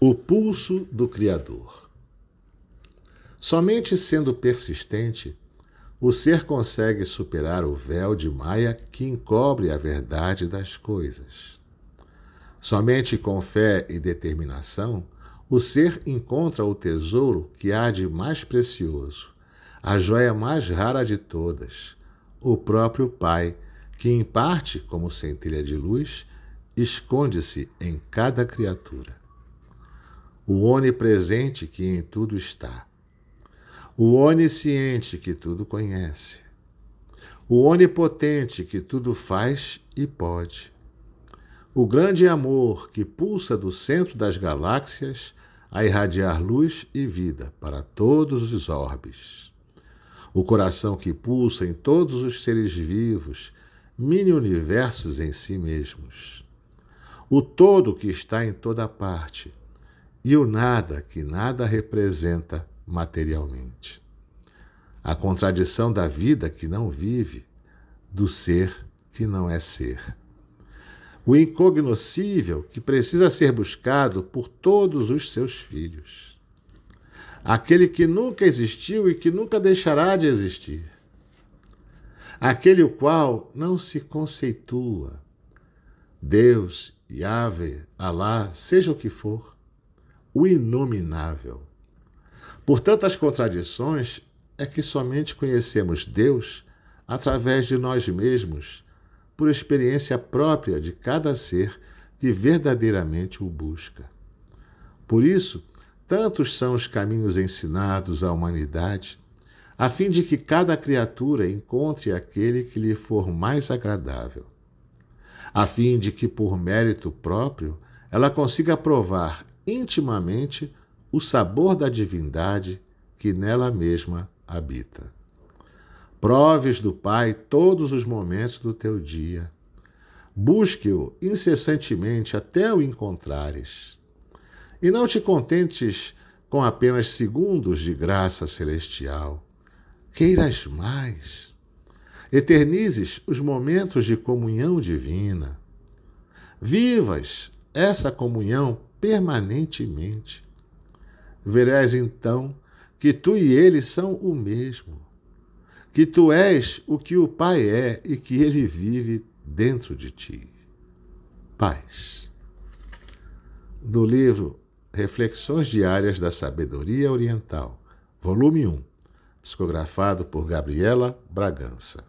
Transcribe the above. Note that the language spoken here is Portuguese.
O pulso do Criador. Somente sendo persistente, o ser consegue superar o véu de Maia que encobre a verdade das coisas. Somente com fé e determinação, o ser encontra o tesouro que há de mais precioso, a joia mais rara de todas, o próprio Pai, que, em parte, como centelha de luz, esconde-se em cada criatura o onipresente que em tudo está, o onisciente que tudo conhece, o onipotente que tudo faz e pode, o grande amor que pulsa do centro das galáxias a irradiar luz e vida para todos os orbes, o coração que pulsa em todos os seres vivos, mini-universos em si mesmos, o todo que está em toda parte e o nada que nada representa materialmente. A contradição da vida que não vive, do ser que não é ser. O incognoscível que precisa ser buscado por todos os seus filhos. Aquele que nunca existiu e que nunca deixará de existir. Aquele o qual não se conceitua. Deus, Yahvé, Alá, seja o que for o inominável. Por tantas contradições, é que somente conhecemos Deus através de nós mesmos, por experiência própria de cada ser que verdadeiramente o busca. Por isso, tantos são os caminhos ensinados à humanidade, a fim de que cada criatura encontre aquele que lhe for mais agradável, a fim de que, por mérito próprio, ela consiga provar intimamente o sabor da divindade que nela mesma habita. Proves do Pai todos os momentos do teu dia. Busque-o incessantemente até o encontrares. E não te contentes com apenas segundos de graça celestial. Queiras mais. Eternizes os momentos de comunhão divina. Vivas essa comunhão permanentemente. Verás então que tu e ele são o mesmo, que tu és o que o Pai é e que ele vive dentro de ti. Paz. Do livro Reflexões Diárias da Sabedoria Oriental, volume 1, psicografado por Gabriela Bragança.